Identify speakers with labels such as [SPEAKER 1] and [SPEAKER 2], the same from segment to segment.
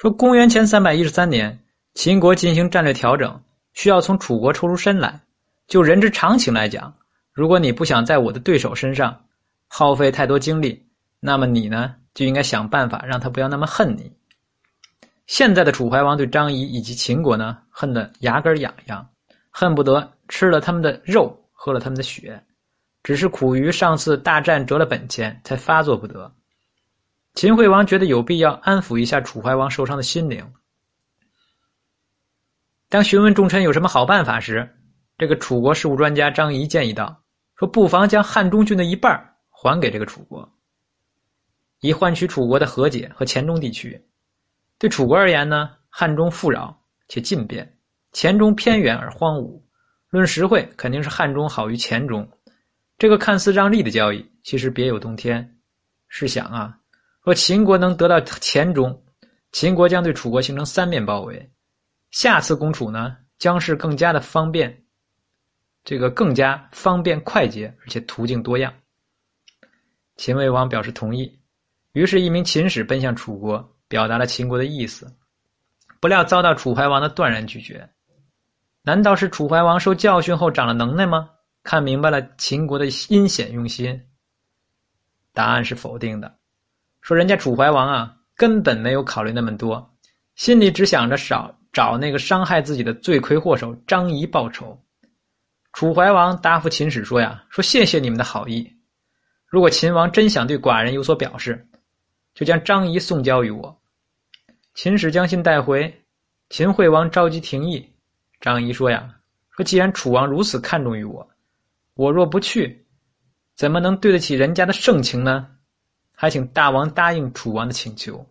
[SPEAKER 1] 说公元前三百一十三年，秦国进行战略调整，需要从楚国抽出身来。就人之常情来讲，如果你不想在我的对手身上耗费太多精力，那么你呢就应该想办法让他不要那么恨你。现在的楚怀王对张仪以及秦国呢，恨得牙根痒痒，恨不得吃了他们的肉，喝了他们的血，只是苦于上次大战折了本钱，才发作不得。秦惠王觉得有必要安抚一下楚怀王受伤的心灵。当询问众臣有什么好办法时，这个楚国事务专家张仪建议道：“说不妨将汉中郡的一半还给这个楚国，以换取楚国的和解和黔中地区。”对楚国而言呢，汉中富饶且近便，黔中偏远而荒芜。论实惠，肯定是汉中好于黔中。这个看似让利的交易，其实别有洞天。试想啊，若秦国能得到黔中，秦国将对楚国形成三面包围。下次攻楚呢，将是更加的方便，这个更加方便快捷，而且途径多样。秦惠王表示同意，于是，一名秦使奔向楚国。表达了秦国的意思，不料遭到楚怀王的断然拒绝。难道是楚怀王受教训后长了能耐吗？看明白了秦国的阴险用心？答案是否定的。说人家楚怀王啊，根本没有考虑那么多，心里只想着找找那个伤害自己的罪魁祸首张仪报仇。楚怀王答复秦使说呀：“说谢谢你们的好意，如果秦王真想对寡人有所表示，就将张仪送交于我。”秦使将信带回，秦惠王召集廷议。张仪说：“呀，说既然楚王如此看重于我，我若不去，怎么能对得起人家的盛情呢？还请大王答应楚王的请求。”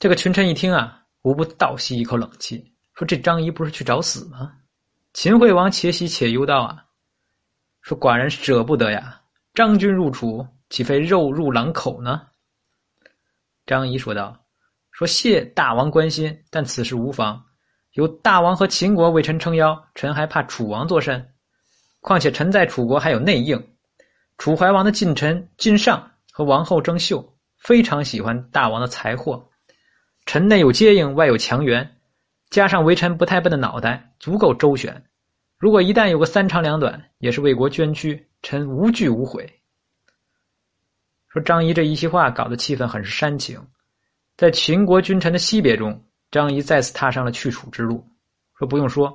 [SPEAKER 1] 这个群臣一听啊，无不倒吸一口冷气，说：“这张仪不是去找死吗？”秦惠王且喜且忧道：“啊，说寡人舍不得呀，张军入楚，岂非肉入狼口呢？”张仪说道：“说谢大王关心，但此事无妨。有大王和秦国为臣撑腰，臣还怕楚王作甚？况且臣在楚国还有内应，楚怀王的近臣晋上和王后郑袖非常喜欢大王的财货。臣内有接应，外有强援，加上为臣不太笨的脑袋，足够周旋。如果一旦有个三长两短，也是为国捐躯，臣无惧无悔。”说张仪这一席话搞得气氛很是煽情，在秦国君臣的惜别中，张仪再次踏上了去楚之路。说不用说，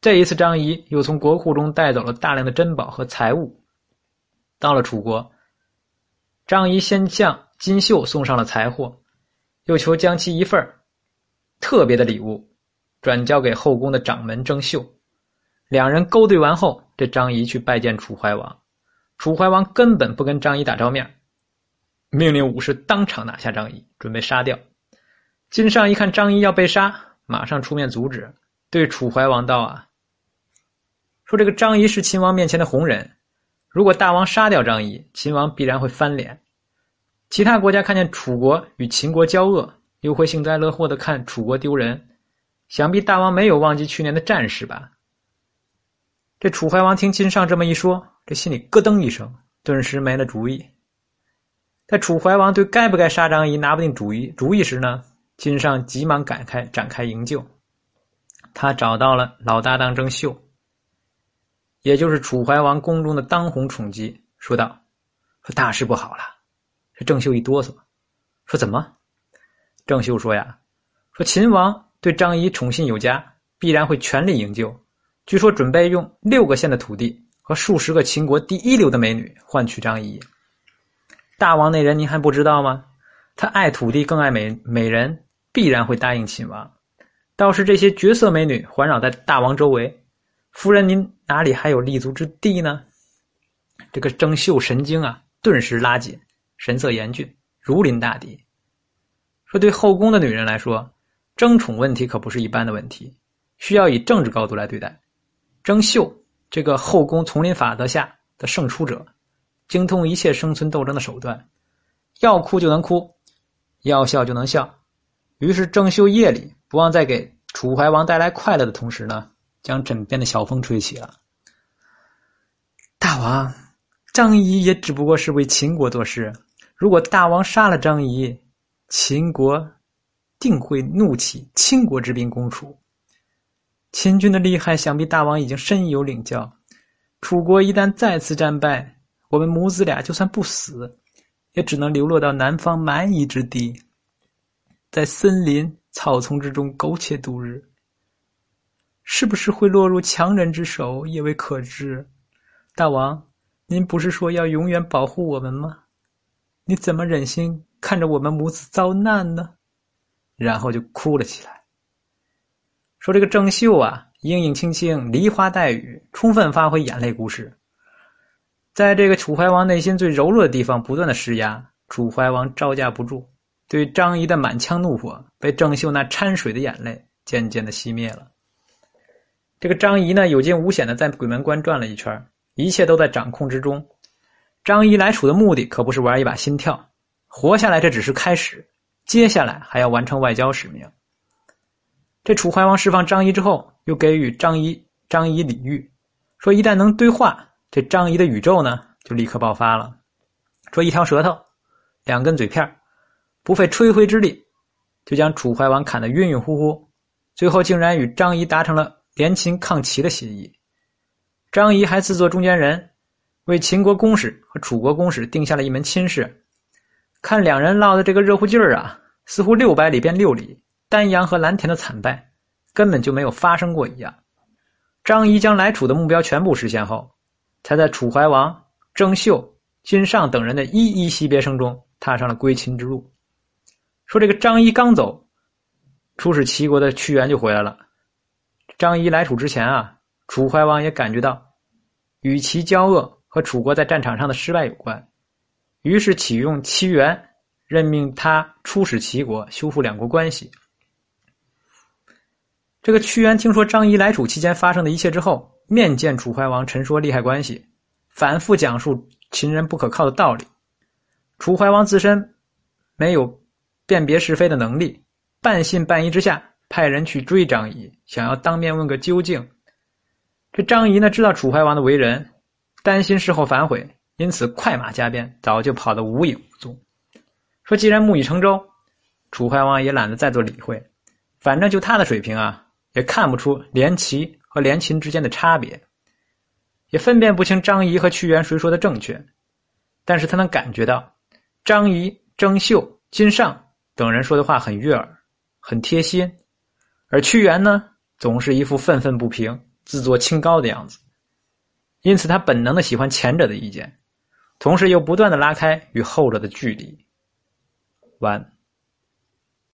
[SPEAKER 1] 这一次张仪又从国库中带走了大量的珍宝和财物。到了楚国，张仪先向金秀送上了财货，又求将其一份特别的礼物转交给后宫的掌门郑袖。两人勾兑完后，这张仪去拜见楚怀王，楚怀王根本不跟张仪打照面。命令武士当场拿下张仪，准备杀掉。金上一看张仪要被杀，马上出面阻止，对楚怀王道：“啊，说这个张仪是秦王面前的红人，如果大王杀掉张仪，秦王必然会翻脸。其他国家看见楚国与秦国交恶，又会幸灾乐祸的看楚国丢人。想必大王没有忘记去年的战事吧？”这楚怀王听金上这么一说，这心里咯噔一声，顿时没了主意。在楚怀王对该不该杀张仪拿不定主意主意时呢，金上急忙赶开展开营救。他找到了老搭档郑袖，也就是楚怀王宫中的当红宠姬，说道：“说大事不好了。”这郑袖一哆嗦，说：“怎么？”郑袖说：“呀，说秦王对张仪宠信有加，必然会全力营救。据说准备用六个县的土地和数十个秦国第一流的美女换取张仪。”大王那人您还不知道吗？他爱土地更爱美美人，必然会答应秦王。倒是这些绝色美女环绕在大王周围，夫人您哪里还有立足之地呢？这个郑袖神经啊，顿时拉紧，神色严峻，如临大敌。说对后宫的女人来说，争宠问题可不是一般的问题，需要以政治高度来对待。郑袖这个后宫丛林法则下的胜出者。精通一切生存斗争的手段，要哭就能哭，要笑就能笑。于是郑袖夜里不忘在给楚怀王带来快乐的同时呢，将枕边的小风吹起了。大王，张仪也只不过是为秦国做事，如果大王杀了张仪，秦国定会怒起倾国之兵攻楚。秦军的厉害，想必大王已经深有领教。楚国一旦再次战败，我们母子俩就算不死，也只能流落到南方蛮夷之地，在森林草丛之中苟且度日。是不是会落入强人之手，也未可知。大王，您不是说要永远保护我们吗？你怎么忍心看着我们母子遭难呢？然后就哭了起来，说这个郑袖啊，英英青青，梨花带雨，充分发挥眼泪故事，在这个楚怀王内心最柔弱的地方不断的施压，楚怀王招架不住，对张仪的满腔怒火被郑袖那掺水的眼泪渐渐的熄灭了。这个张仪呢，有惊无险的在鬼门关转了一圈，一切都在掌控之中。张仪来楚的目的可不是玩一把心跳，活下来这只是开始，接下来还要完成外交使命。这楚怀王释放张仪之后，又给予张仪张仪礼遇，说一旦能对话，这张仪的宇宙呢就立刻爆发了。说一条舌头，两根嘴片不费吹灰之力，就将楚怀王砍得晕晕乎乎，最后竟然与张仪达成了。联秦抗齐的协议，张仪还自作中间人，为秦国公使和楚国公使定下了一门亲事。看两人闹的这个热乎劲儿啊，似乎六百里变六里，丹阳和蓝田的惨败根本就没有发生过一样。张仪将来楚的目标全部实现后，才在楚怀王、郑袖、金上等人的一一惜别声中，踏上了归秦之路。说这个张仪刚走，出使齐国的屈原就回来了。张仪来楚之前啊，楚怀王也感觉到与其交恶和楚国在战场上的失败有关，于是启用屈原，任命他出使齐国，修复两国关系。这个屈原听说张仪来楚期间发生的一切之后，面见楚怀王，陈说利害关系，反复讲述秦人不可靠的道理。楚怀王自身没有辨别是非的能力，半信半疑之下。派人去追张仪，想要当面问个究竟。这张仪呢，知道楚怀王的为人，担心事后反悔，因此快马加鞭，早就跑得无影无踪。说既然木已成舟，楚怀王也懒得再做理会，反正就他的水平啊，也看不出连齐和连秦之间的差别，也分辨不清张仪和屈原谁说的正确。但是他能感觉到，张仪、张绣、金尚等人说的话很悦耳，很贴心。而屈原呢，总是一副愤愤不平、自作清高的样子，因此他本能的喜欢前者的意见，同时又不断的拉开与后者的距离。完。